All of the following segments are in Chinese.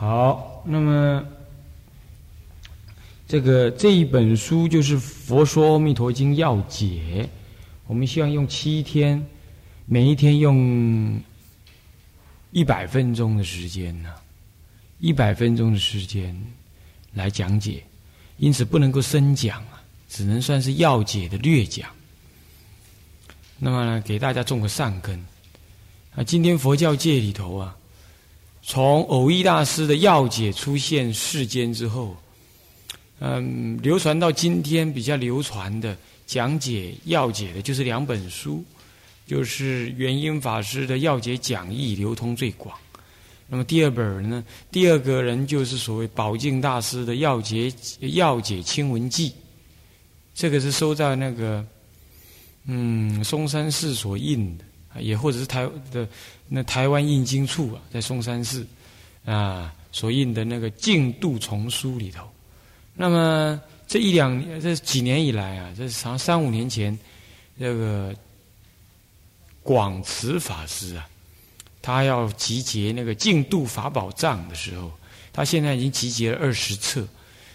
好，那么这个这一本书就是《佛说阿弥陀经要解》，我们希望用七天，每一天用一百分钟的时间呢，一百分钟的时间来讲解，因此不能够深讲啊，只能算是要解的略讲。那么呢，给大家种个善根啊，今天佛教界里头啊。从偶一大师的要解出现世间之后，嗯，流传到今天比较流传的讲解要解的，就是两本书，就是元音法师的要解讲义流通最广。那么第二本呢，第二个人就是所谓宝镜大师的要解要解清文记，这个是收在那个嗯嵩山寺所印的。也或者是台的那台湾印经处啊，在嵩山寺啊所印的那个净度丛书里头，那么这一两这几年以来啊，这长三五年前，这个广慈法师啊，他要集结那个净度法宝藏的时候，他现在已经集结了二十册，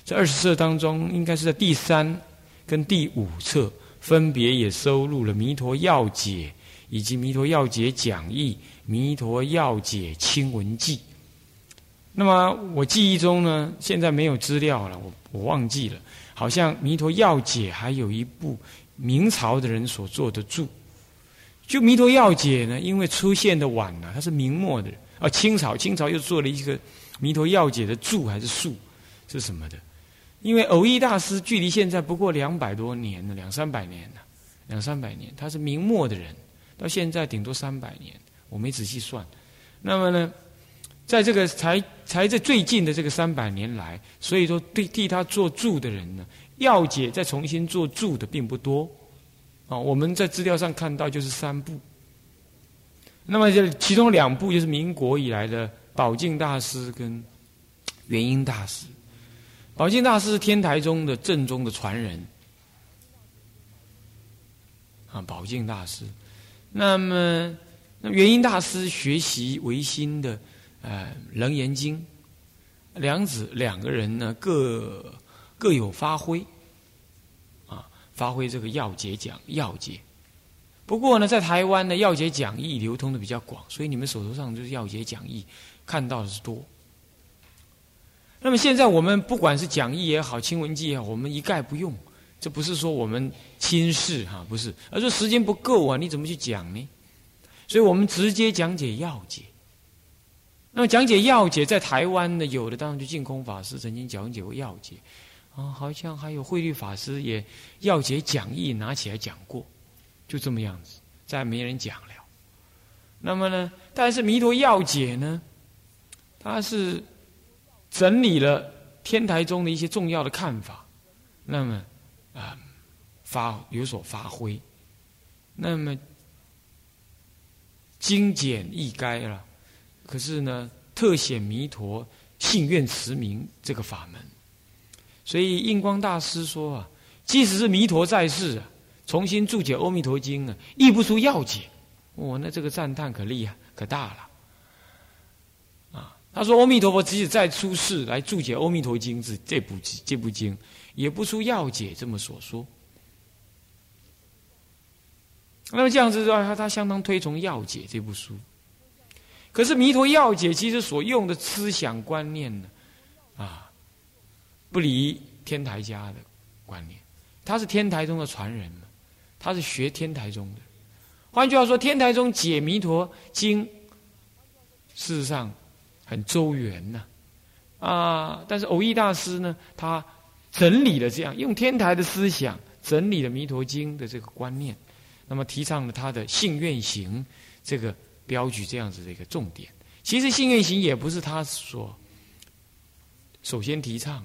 这二十册当中，应该是在第三跟第五册分别也收录了《弥陀要解》。以及《弥陀要解讲义》《弥陀要解清文记》，那么我记忆中呢，现在没有资料了，我我忘记了。好像《弥陀要解》还有一部明朝的人所做的注。就《弥陀要解》呢，因为出现的晚了，它是明末的人啊，清朝清朝又做了一个《弥陀要解》的注还是述是什么的？因为偶一大师距离现在不过两百多年了，两三百年了，两三百年，他是明末的人。到现在顶多三百年，我没仔细算。那么呢，在这个才才在最近的这个三百年来，所以说对替他做注的人呢，要解再重新做注的并不多。啊，我们在资料上看到就是三部。那么这其中两部就是民国以来的宝镜大师跟元音大师。宝镜大师是天台宗的正宗的传人。啊，宝镜大师。那么，那元音大师学习唯心的，呃，《楞严经》，两子两个人呢，各各有发挥，啊，发挥这个要解讲要解。不过呢，在台湾呢，要解讲义流通的比较广，所以你们手头上就是要解讲义看到的是多。那么现在我们不管是讲义也好，清文记也好，我们一概不用。这不是说我们轻视哈，不是，而是时间不够啊！你怎么去讲呢？所以我们直接讲解要解。那么讲解要解，在台湾呢，有的当然就净空法师曾经讲解过要解，啊，好像还有慧律法师也要解讲义拿起来讲过，就这么样子，再没人讲了。那么呢，但是弥陀要解呢，他是整理了天台中的一些重要的看法，那么。啊，发有所发挥，那么精简易该了。可是呢，特显弥陀信愿持名这个法门。所以印光大师说啊，即使是弥陀在世啊，重新注解《阿弥陀经》啊，译不出要解。哦，那这个赞叹可厉害，可大了。啊，他说阿弥陀佛即使再出世来注解《阿弥陀经》这这部这部经。也不出要解这么所说，那么这样子的话，他他相当推崇要解这部书。可是弥陀要解其实所用的思想观念呢，啊，不离天台家的观念。他是天台中的传人嘛，他是学天台中的。换句话说，天台中解弥陀经，事实上很周圆呐，啊，但是偶益大师呢，他。整理了这样用天台的思想整理了《弥陀经》的这个观念，那么提倡了他的信愿行这个标举这样子的一个重点。其实信愿行也不是他所首先提倡，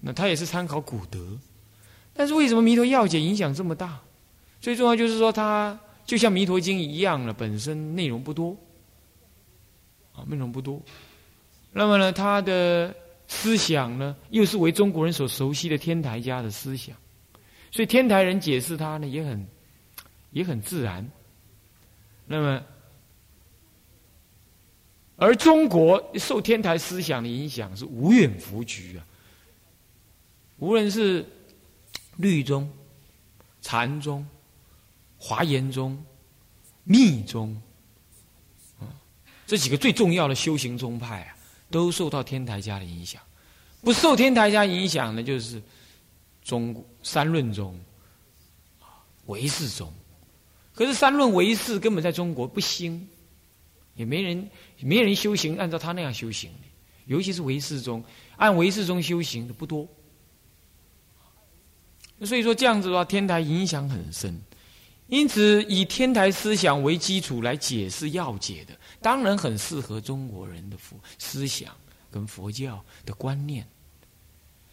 那他也是参考古德。但是为什么《弥陀要解》影响这么大？最重要就是说，它就像《弥陀经》一样了，本身内容不多，啊，内容不多。那么呢，它的。思想呢，又是为中国人所熟悉的天台家的思想，所以天台人解释它呢，也很也很自然。那么，而中国受天台思想的影响是无远弗局啊。无论是律宗、禅宗、华严宗、密宗啊，这几个最重要的修行宗派啊，都受到天台家的影响。不受天台家影响的，就是中三论宗、唯识宗。可是三论唯识根本在中国不兴，也没人没人修行按照他那样修行的，尤其是唯识宗，按唯识宗修行的不多。所以说这样子的话，天台影响很深。因此，以天台思想为基础来解释要解的，当然很适合中国人的佛思想跟佛教的观念。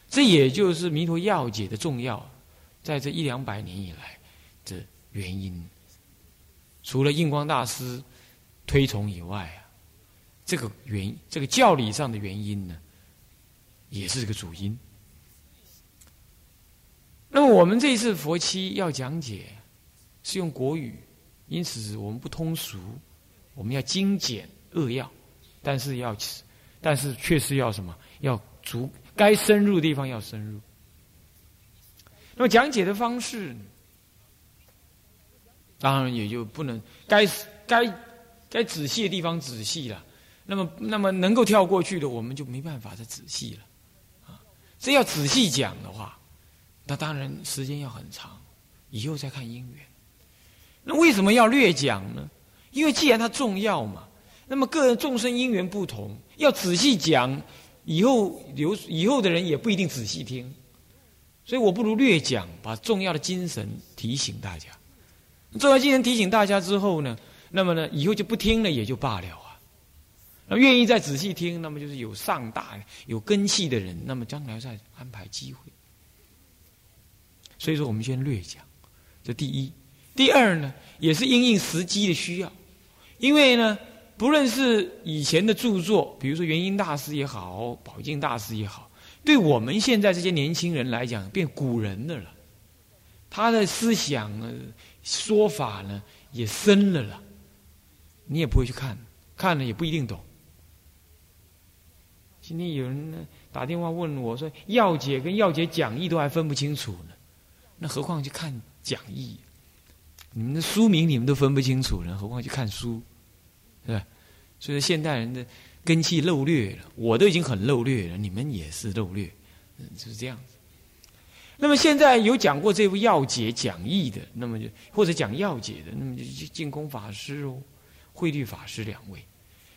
这也就是弥陀要解的重要，在这一两百年以来的原因。除了印光大师推崇以外啊，这个原这个教理上的原因呢，也是这个主因。那么我们这一次佛七要讲解。是用国语，因此我们不通俗，我们要精简扼要，但是要，但是确实要什么？要足该深入的地方要深入。那么讲解的方式，当然也就不能该该该仔细的地方仔细了。那么那么能够跳过去的，我们就没办法再仔细了。啊，这要仔细讲的话，那当然时间要很长，以后再看因缘。那为什么要略讲呢？因为既然它重要嘛，那么个人众生因缘不同，要仔细讲，以后留以后的人也不一定仔细听，所以我不如略讲，把重要的精神提醒大家。重要精神提醒大家之后呢，那么呢，以后就不听了也就罢了啊。那愿意再仔细听，那么就是有上大有根气的人，那么将来再安排机会。所以说，我们先略讲，这第一。第二呢，也是因应时机的需要，因为呢，不论是以前的著作，比如说元音大师也好，宝镜大师也好，对我们现在这些年轻人来讲，变古人的了。他的思想呢，说法呢，也深了了，你也不会去看，看了也不一定懂。今天有人呢打电话问我说：“要解跟要解讲义都还分不清楚呢，那何况去看讲义？”你们的书名你们都分不清楚了，何况去看书，是吧？所以说现代人的根气漏略了，我都已经很漏略了，你们也是漏略，就是这样子。那么现在有讲过这部要解讲义的，那么就或者讲要解的，那么就净空法师哦，慧律法师两位。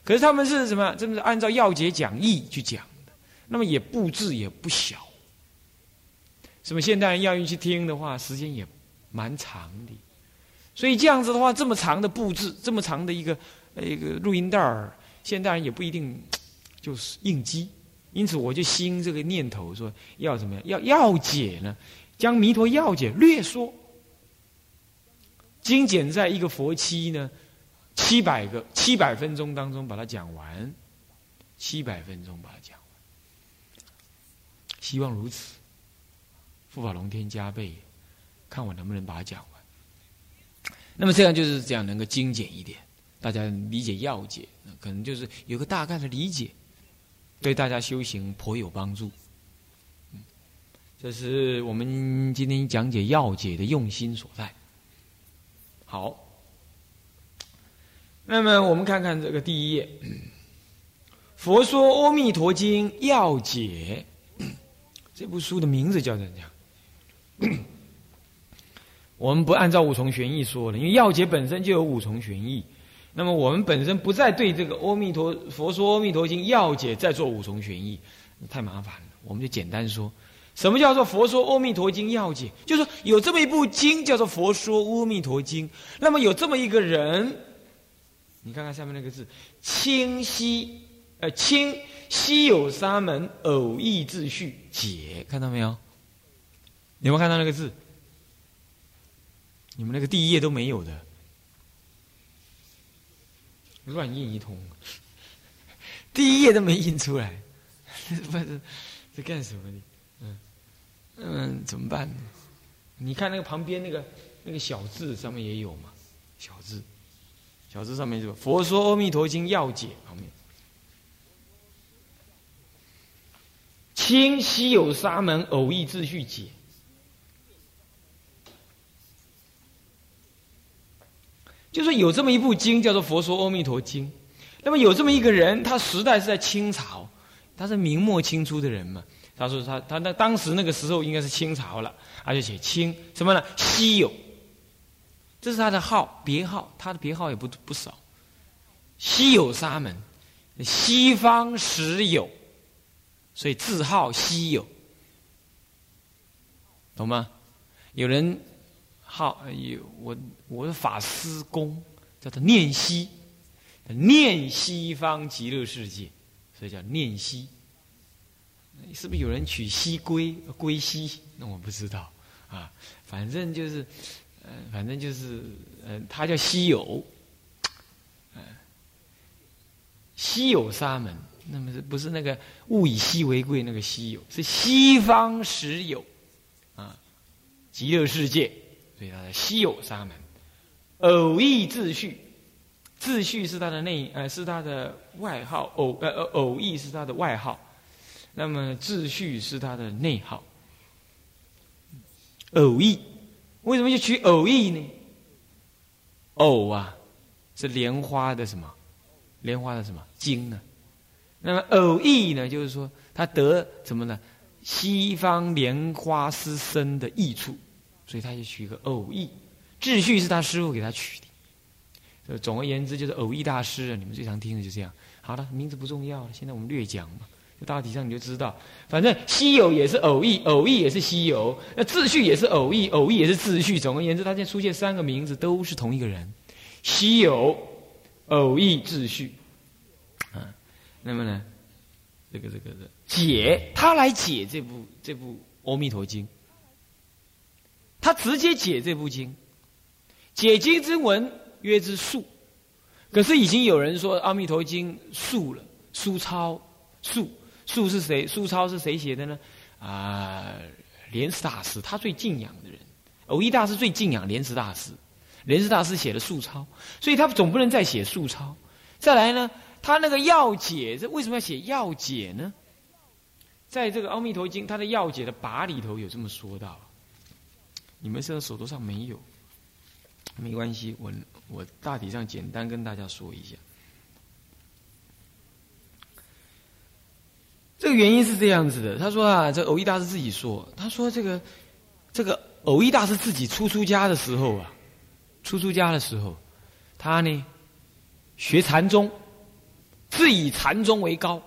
可是他们是什么？真的是按照要解讲义去讲的，那么也布置也不小。什么现代人要去听的话，时间也蛮长的。所以这样子的话，这么长的布置，这么长的一个一个录音带儿，现代人也不一定就是应机。因此，我就兴这个念头，说要怎么样？要要解呢？将弥陀要解略说，精简在一个佛期呢，七百个七百分钟当中把它讲完，七百分钟把它讲完。希望如此，护法龙天加倍，看我能不能把它讲完。那么这样就是这样，能够精简一点，大家理解要解，可能就是有个大概的理解，对大家修行颇有帮助。这是我们今天讲解要解的用心所在。好，那么我们看看这个第一页，《佛说阿弥陀经要解》这部书的名字叫怎样？我们不按照五重玄义说了，因为要解本身就有五重玄义。那么我们本身不再对这个《阿弥陀佛说阿弥陀经要解》再做五重玄义，太麻烦了。我们就简单说，什么叫做《佛说阿弥陀经要解》？就是说有这么一部经叫做《佛说阿弥陀经》，那么有这么一个人，你看看下面那个字，清晰，呃，清稀有沙门偶义秩序解，看到没有？有没有看到那个字？你们那个第一页都没有的，乱印一通，第一页都没印出来，不 是在干什么？呢？嗯。嗯，怎么办？呢？你看那个旁边那个那个小字上面也有嘛，小字，小字上面就佛说阿弥陀经要解旁边。清晰有沙门偶意秩序解，就是有这么一部经叫做《佛说阿弥陀经》，那么有这么一个人，他时代是在清朝，他是明末清初的人嘛。他说他他那当时那个时候应该是清朝了，而且写清什么呢？稀有，这是他的号别号，他的别号也不不少。稀有沙门，西方时有，所以字号稀有，懂吗？有人。好，有我我的法师公叫做念西，念西方极乐世界，所以叫念西。是不是有人取西归归西？那我不知道啊。反正就是，呃，反正就是，呃，他叫西有，呃，西有沙门。那么是不是那个物以稀为贵那个稀有？是西方实有啊，极乐世界。所以它的稀有沙门，偶义秩序，秩序是他的内呃是他的外号，偶呃呃偶义是他的外号，那么秩序是他的内号。偶义为什么就取偶义呢？偶啊，是莲花的什么？莲花的什么经呢？那么偶义呢，就是说他得什么呢？西方莲花师生的益处。所以他就取一个偶义，秩序是他师傅给他取的。总而言之，就是偶义大师啊，你们最常听的就这样。好了，名字不重要了，现在我们略讲嘛。大体上你就知道，反正稀有也是偶义，偶义也是稀有。那秩序也是偶义，偶义也是秩序。总而言之，他现在出现三个名字都是同一个人：稀有、偶义、秩序。啊，那么呢，这个这个的解，他来解这部这部《阿弥陀经》。他直接解这部经，解经之文曰之素，可是已经有人说《阿弥陀经》素了，苏超素素是谁？苏超是谁写的呢？啊，莲池大师，他最敬仰的人，偶一大师最敬仰莲池大师，莲池大师写的素抄，所以他总不能再写素抄。再来呢，他那个要解，这为什么要写要解呢？在这个《阿弥陀经》他的要解的把里头有这么说到。你们现在手头上没有，没关系，我我大体上简单跟大家说一下。这个原因是这样子的，他说啊，这偶一大师自己说，他说这个这个偶一大师自己初出家的时候啊，初出家的时候，他呢学禅宗，自以禅宗为高，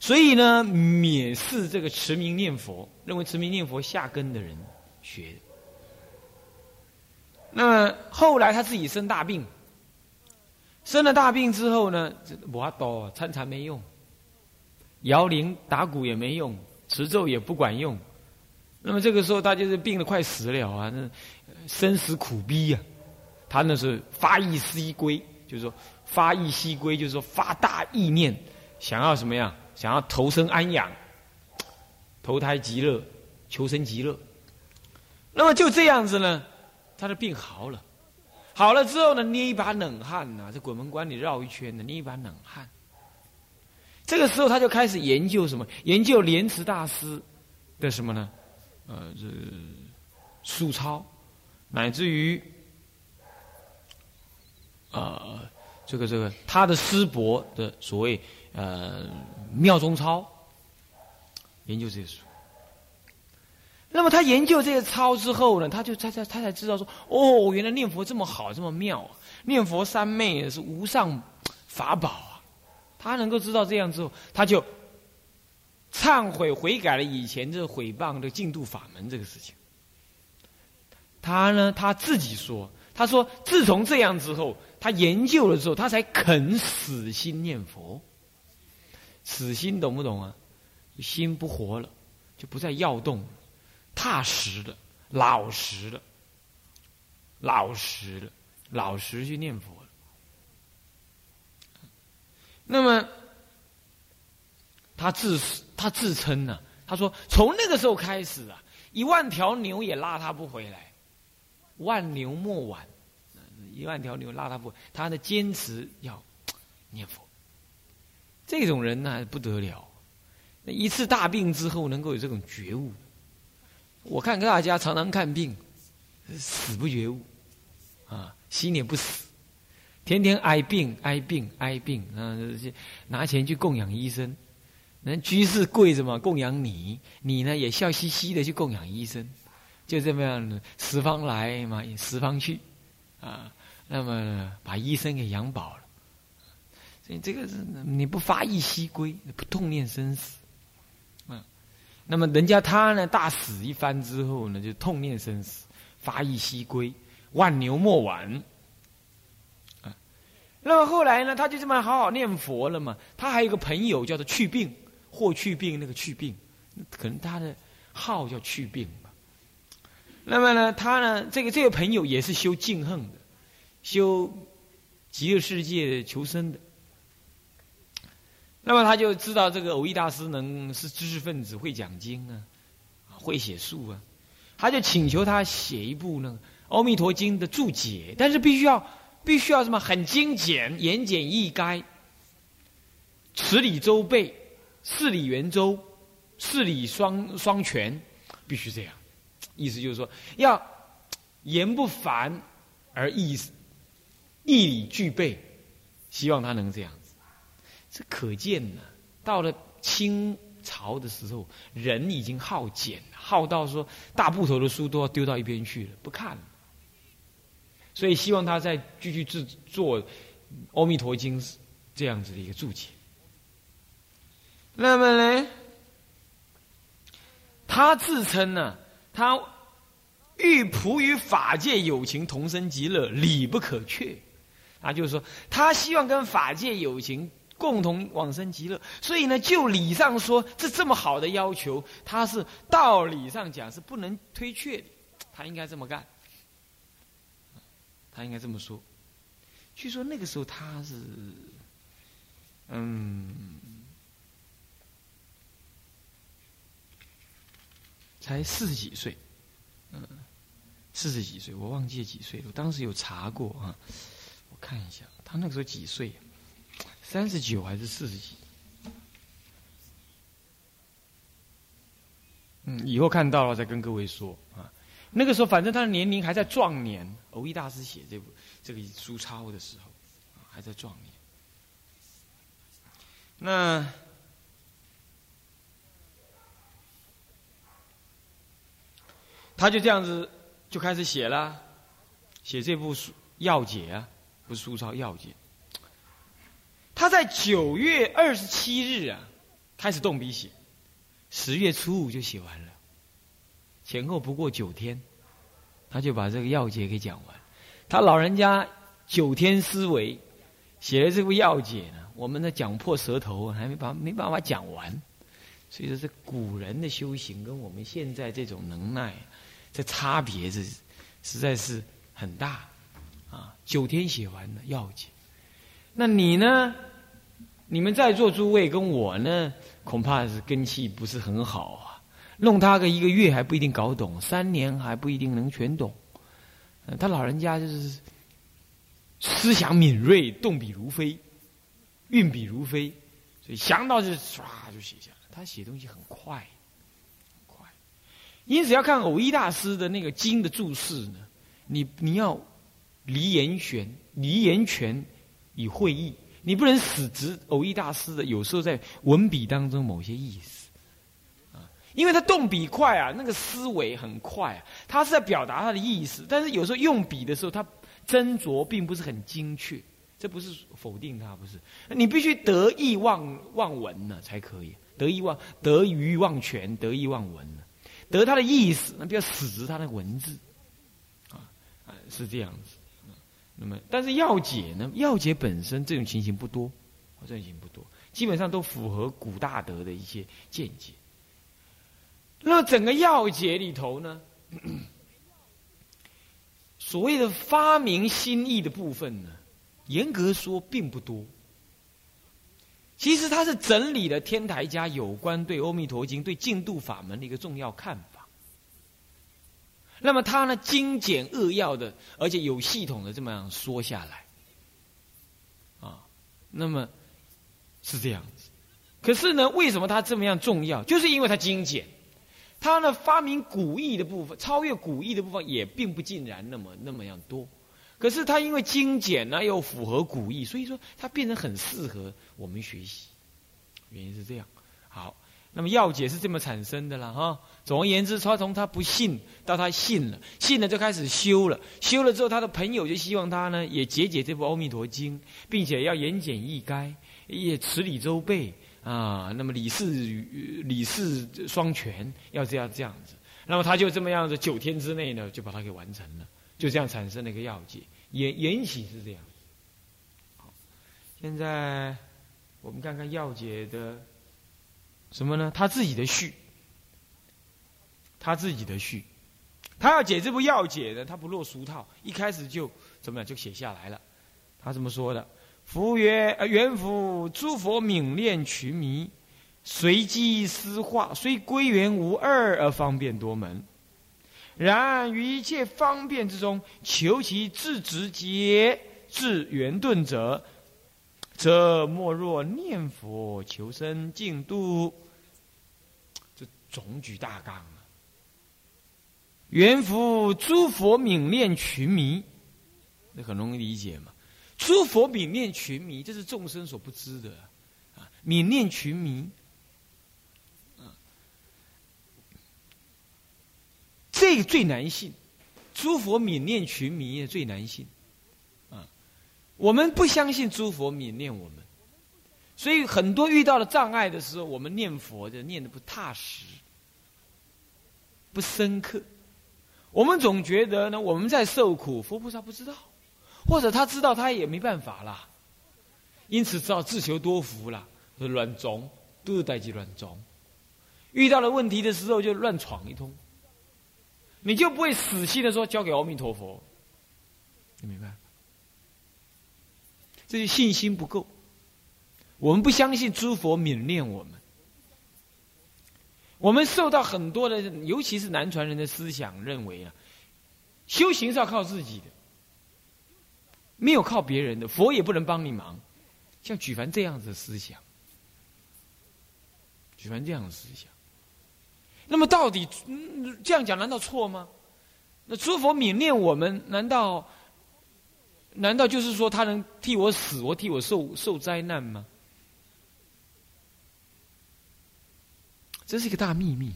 所以呢蔑视这个持名念佛，认为持名念佛下根的人。学，那后来他自己生大病，生了大病之后呢，我阿多参禅没用，摇铃打鼓也没用，持咒也不管用，那么这个时候他就是病得快死了啊，那生死苦逼呀，他那是发意西归，就是说发意西归，就是说发大意念，想要什么样？想要投生安养，投胎极乐，求生极乐。那么就这样子呢，他的病好了，好了之后呢，捏一把冷汗呐，在鬼门关里绕一圈呢，捏一把冷汗。这个时候他就开始研究什么？研究莲池大师的什么呢？呃，这素抄，乃至于呃，这个这个他的师伯的所谓呃妙中抄，研究这些书。那么他研究这些抄之后呢，他就他他他才知道说，哦，原来念佛这么好，这么妙啊！念佛三昧是无上法宝啊！他能够知道这样之后，他就忏悔悔改了以前这毁谤的净土法门这个事情。他呢，他自己说，他说自从这样之后，他研究了之后，他才肯死心念佛。死心懂不懂啊？心不活了，就不再要动。踏实的，老实的，老实的，老实去念佛。那么，他自他自称呢？他说：“从那个时候开始啊，一万条牛也拉他不回来，万牛莫挽，一万条牛拉他不，他的坚持要念佛。这种人呢不得了。”一次大病之后能够有这种觉悟。我看大家常常看病，死不觉悟，啊，心也不死，天天挨病挨病挨病啊，拿钱去供养医生，那居士跪着嘛供养你，你呢也笑嘻嘻的去供养医生，就这么样的十方来嘛十方去，啊，那么把医生给养饱了，所以这个是你不发一息归，不痛念生死。那么人家他呢，大死一番之后呢，就痛念生死，发意西归，万牛莫挽。啊，那么后来呢，他就这么好好念佛了嘛。他还有个朋友叫做去病，霍去病那个去病，可能他的号叫去病吧。那么呢，他呢，这个这个朋友也是修净恨的，修极乐世界求生的。那么他就知道这个偶益大师能是知识分子，会讲经啊，会写书啊，他就请求他写一部那个《阿弥陀经》的注解，但是必须要必须要什么很精简、言简意赅，词理周备，事理圆周，事理双双全，必须这样。意思就是说，要言不凡而意意理俱备，希望他能这样。这可见呢，到了清朝的时候，人已经好简，好到说大部头的书都要丢到一边去了，不看了。所以希望他再继续制作《阿弥陀经》这样子的一个注解。那么呢，他自称呢，他欲普与法界有情同生极乐，理不可缺。啊，就是说，他希望跟法界有情。共同往生极乐，所以呢，就理上说，这这么好的要求，他是道理上讲是不能推却的，他应该这么干，他应该这么说。据说那个时候他是，嗯，才四十几岁，嗯，四十几岁，我忘记几岁了，我当时有查过啊，我看一下，他那个时候几岁？三十九还是四十几？嗯，以后看到了再跟各位说啊。那个时候，反正他的年龄还在壮年。偶一大师写这部这个书抄的时候，还在壮年。那他就这样子就开始写了，写这部书要解啊，不是书抄要解。他在九月二十七日啊，开始动笔写，十月初五就写完了，前后不过九天，他就把这个要解给讲完。他老人家九天思维写的这部要解呢，我们的讲破舌头还没把没办法讲完，所以说这古人的修行跟我们现在这种能耐，这差别是实在是很大啊！九天写完了要解，那你呢？你们在座诸位跟我呢，恐怕是根气不是很好啊。弄他个一个月还不一定搞懂，三年还不一定能全懂。他老人家就是思想敏锐，动笔如飞，运笔如飞，所以想到就唰就写下来。他写东西很快，快。因此要看偶一大师的那个经的注释呢，你你要离言玄，离言全，以会意。你不能死直偶一大师的，有时候在文笔当中某些意思，啊，因为他动笔快啊，那个思维很快啊，他是在表达他的意思，但是有时候用笔的时候，他斟酌并不是很精确，这不是否定他，不是，你必须得意忘忘文呢才可以，得意忘得于忘全，得意忘文呢，得他的意思，那不要死直他的文字，啊是这样子。那么，但是要解呢？要解本身这种情形不多，这种情形不多，基本上都符合古大德的一些见解。那整个要解里头呢，所谓的发明新意的部分呢，严格说并不多。其实它是整理了天台家有关对《阿弥陀经》、对净度法门的一个重要看法。那么他呢，精简扼要的，而且有系统的这么样说下来，啊，那么是这样子。可是呢，为什么它这么样重要？就是因为它精简。它呢发明古意的部分，超越古意的部分也并不尽然那么那么样多。可是它因为精简呢，又符合古意，所以说它变成很适合我们学习。原因是这样。好，那么药解是这么产生的了哈。总而言之，他从他不信到他信了，信了就开始修了，修了之后，他的朋友就希望他呢也解解这部《阿弥陀经》，并且要言简意赅，也持理周备。啊，那么李氏李氏双全要这样这样子，那么他就这么样子，九天之内呢，就把它给完成了，就这样产生了一个药解。延延禧是这样。好，现在我们看看药解的什么呢？他自己的序，他自己的序，他要解这部要解的，他不落俗套，一开始就怎么样就写下来了。他这么说的？夫曰：“呃，元福诸佛泯炼群迷，随机思化，虽归元无二而方便多门。然于一切方便之中，求其至直接至圆顿者，则莫若念佛求生净土。这总举大纲啊！元福诸佛泯念群迷，那很容易理解嘛。”诸佛泯念群迷，这是众生所不知的啊！泯念群迷，这个最难信。诸佛泯念群迷也最难信！我们不相信诸佛泯念我们，所以很多遇到了障碍的时候，我们念佛就念的不踏实、不深刻。我们总觉得呢，我们在受苦，佛菩萨不知道。或者他知道他也没办法啦，因此只好自求多福啦，乱种都是代际乱种，遇到了问题的时候就乱闯一通，你就不会死心的说交给阿弥陀佛，你明白？这些信心不够，我们不相信诸佛悯念我们，我们受到很多的，尤其是南传人的思想认为啊，修行是要靠自己的。没有靠别人的佛也不能帮你忙，像举凡这样子的思想，举凡这样的思想，那么到底这样讲难道错吗？那诸佛悯念我们，难道难道就是说他能替我死，我替我受受灾难吗？这是一个大秘密。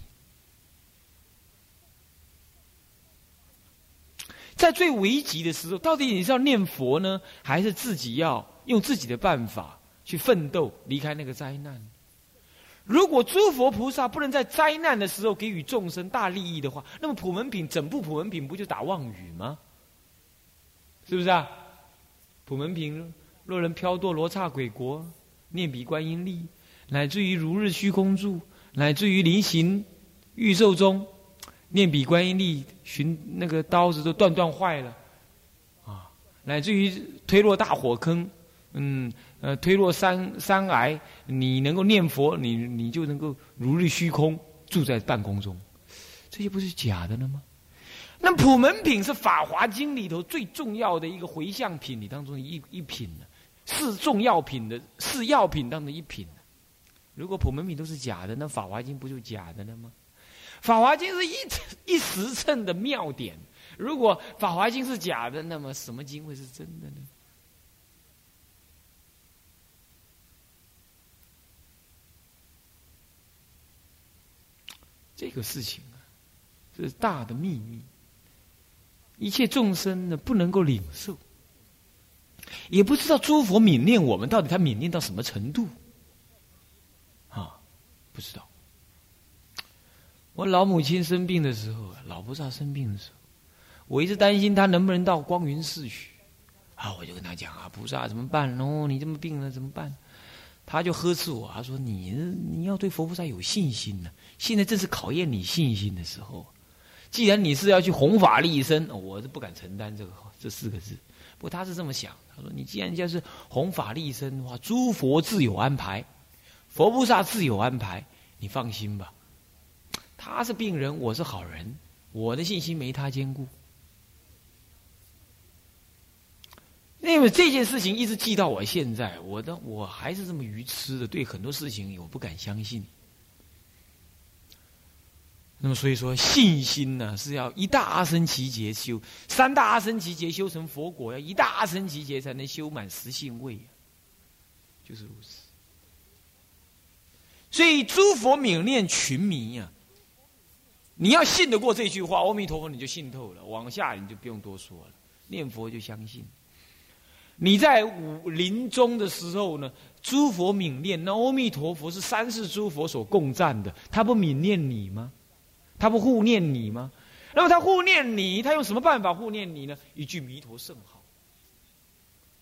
在最危急的时候，到底你是要念佛呢，还是自己要用自己的办法去奋斗，离开那个灾难？如果诸佛菩萨不能在灾难的时候给予众生大利益的话，那么普门品整部普门品不就打妄语吗？是不是啊？普门品若人飘堕罗刹鬼国，念彼观音力，乃至于如日虚空住，乃至于临行欲寿中。念彼观音力，寻那个刀子都断断坏了，啊，乃至于推落大火坑，嗯，呃，推落山山崖，你能够念佛，你你就能够如日虚空，住在半空中，这些不是假的了吗？那普门品是《法华经》里头最重要的一个回向品里当中一一品呢，是重要品的，是药品当中一品。如果普门品都是假的，那《法华经》不就假的了吗？《法华经》是一一时辰的妙点，如果《法华经》是假的，那么什么经会是真的呢？这个事情啊，是大的秘密，一切众生呢不能够领受，也不知道诸佛泯念我们到底他泯念到什么程度，啊，不知道。我老母亲生病的时候，老菩萨生病的时候，我一直担心他能不能到光云寺去。啊，我就跟他讲啊，菩萨怎么办？哦，你这么病了怎么办？他就呵斥我，他说：“你你要对佛菩萨有信心呢，现在正是考验你信心的时候。既然你是要去弘法利生，我是不敢承担这个这四个字。不过他是这么想，他说：你既然就是弘法利生的话，诸佛自有安排，佛菩萨自有安排，你放心吧。”他是病人，我是好人，我的信心没他坚固。因为这件事情一直记到我现在，我的我还是这么愚痴的，对很多事情我不敢相信。那么所以说，信心呢是要一大阿僧祇劫修，三大阿僧祇劫修成佛果，要一大阿僧祇劫才能修满十信位，就是如此。所以诸佛泯念群迷呀，你要信得过这句话，阿弥陀佛你就信透了，往下你就不用多说了，念佛就相信。你在五临终的时候呢，诸佛泯念，那阿弥陀佛是三世诸佛所共赞的，他不泯念你吗？他不护念你吗？那么他护念你，他用什么办法护念你呢？一句弥陀圣号。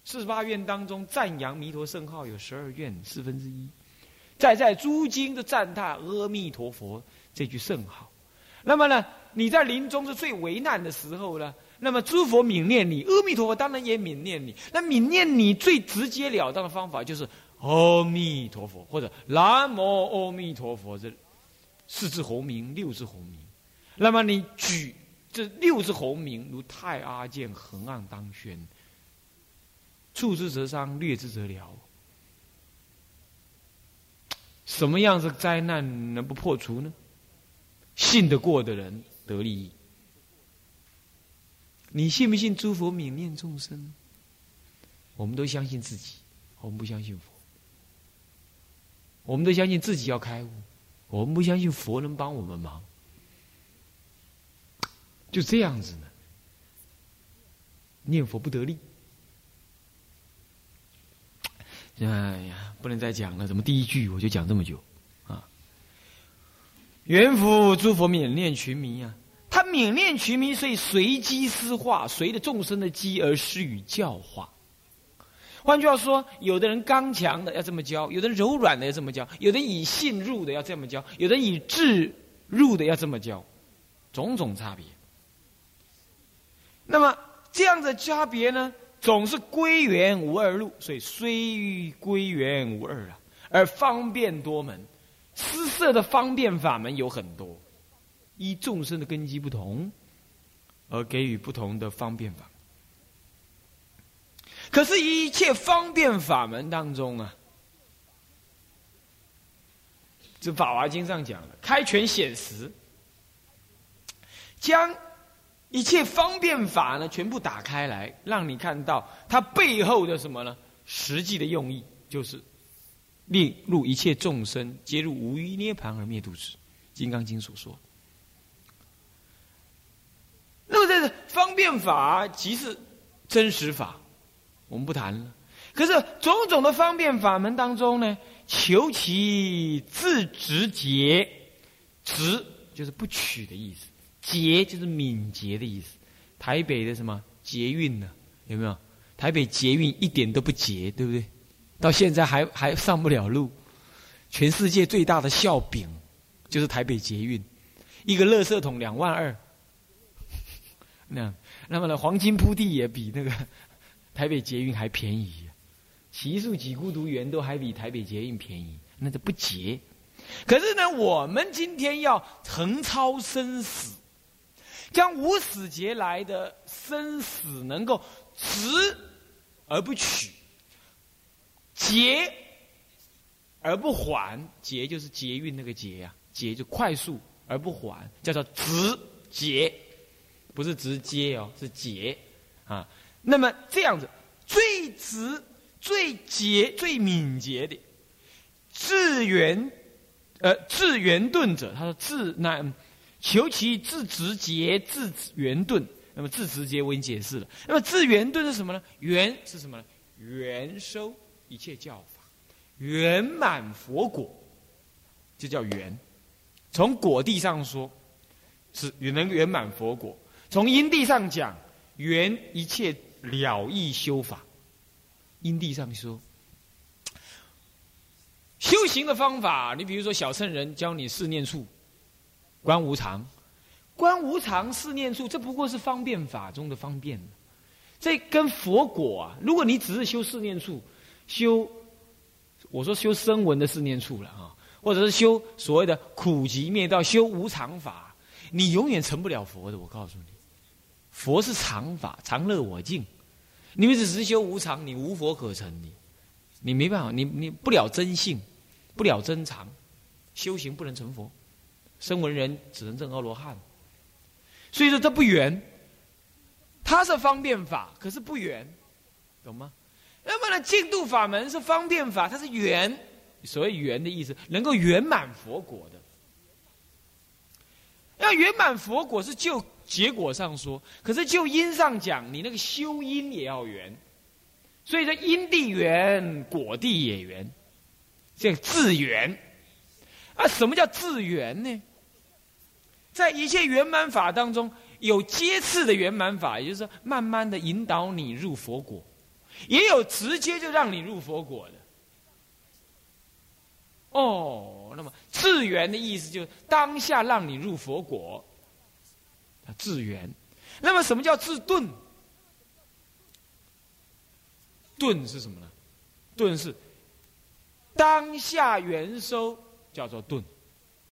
四十八愿当中赞扬弥陀圣号有十二愿四分之一，在在诸经的赞叹阿弥陀佛这句圣号。那么呢，你在临终是最为难的时候呢？那么诸佛泯念你，阿弥陀佛当然也泯念你。那泯念你最直截了当的方法就是阿弥陀佛，或者南无阿弥陀佛这四字洪名，六字洪名。那么你举这六字洪名，如太阿剑横按当宣，触之则伤，略之则了。什么样子灾难能不破除呢？信得过的人得利益。你信不信诸佛泯念众生？我们都相信自己，我们不相信佛。我们都相信自己要开悟，我们不相信佛能帮我们忙。就这样子呢，念佛不得力。哎呀，不能再讲了，怎么第一句我就讲这么久啊？缘福诸佛泯念群迷啊。他泯念群迷，所以随机施化，随着众生的机而施与教化。换句话说，有的人刚强的要这么教，有的人柔软的要这么教，有的以信入的要这么教，有的以智入的要这么教，种种差别。那么这样的差别呢，总是归元无二路，所以虽归元无二啊，而方便多门，施设的方便法门有很多。依众生的根基不同，而给予不同的方便法。可是，一切方便法门当中啊，这《法华经》上讲了，开权显实，将一切方便法呢全部打开来，让你看到它背后的什么呢？实际的用意就是令入一切众生皆入无余涅盘而灭度之，《金刚经》所说。那么这个方便法即是真实法，我们不谈了。可是种种的方便法门当中呢，求其自直捷，直就是不取的意思，捷就是敏捷的意思。台北的什么捷运呢？有没有？台北捷运一点都不捷，对不对？到现在还还上不了路。全世界最大的笑柄就是台北捷运，一个垃圾桶两万二。那那么呢？黄金铺地也比那个台北捷运还便宜，奇数几孤独园都还比台北捷运便宜，那就不捷。可是呢，我们今天要横超生死，将无始劫来的生死能够直而不取，捷而不缓，捷就是捷运那个捷呀，捷就快速而不缓，叫做直捷。不是直接哦，是捷，啊，那么这样子最直、最捷、最敏捷的智圆，呃，智圆顿者，他说智那求其智直捷、智圆顿。那么智直捷我已经解释了。那么智圆顿是什么呢？圆是什么呢？圆收一切教法，圆满佛果，就叫圆。从果地上说，是也能圆满佛果。从因地上讲，圆一切了义修法。因地上说，修行的方法，你比如说小圣人教你四念处、观无常、观无常四念处，这不过是方便法中的方便。这跟佛果啊，如果你只是修四念处，修我说修声闻的四念处了啊，或者是修所谓的苦集灭道、修无常法，你永远成不了佛的。我告诉你。佛是常法，常乐我净。你们只实修无常，你无佛可成，你你没办法，你你不了真性，不了真常，修行不能成佛，生闻人只能证阿罗汉。所以说这不圆，它是方便法，可是不圆，懂吗？那么呢，净度法门是方便法，它是圆。所谓圆的意思，能够圆满佛果的。要圆满佛果是就结果上说，可是就因上讲，你那个修因也要圆。所以说因地圆，果地也圆，这自圆。啊，什么叫自圆呢？在一切圆满法当中，有阶次的圆满法，也就是说，慢慢的引导你入佛果；也有直接就让你入佛果的。哦，那么自圆的意思就是当下让你入佛果，自圆。那么什么叫自顿？顿是什么呢？顿是当下圆收，叫做顿。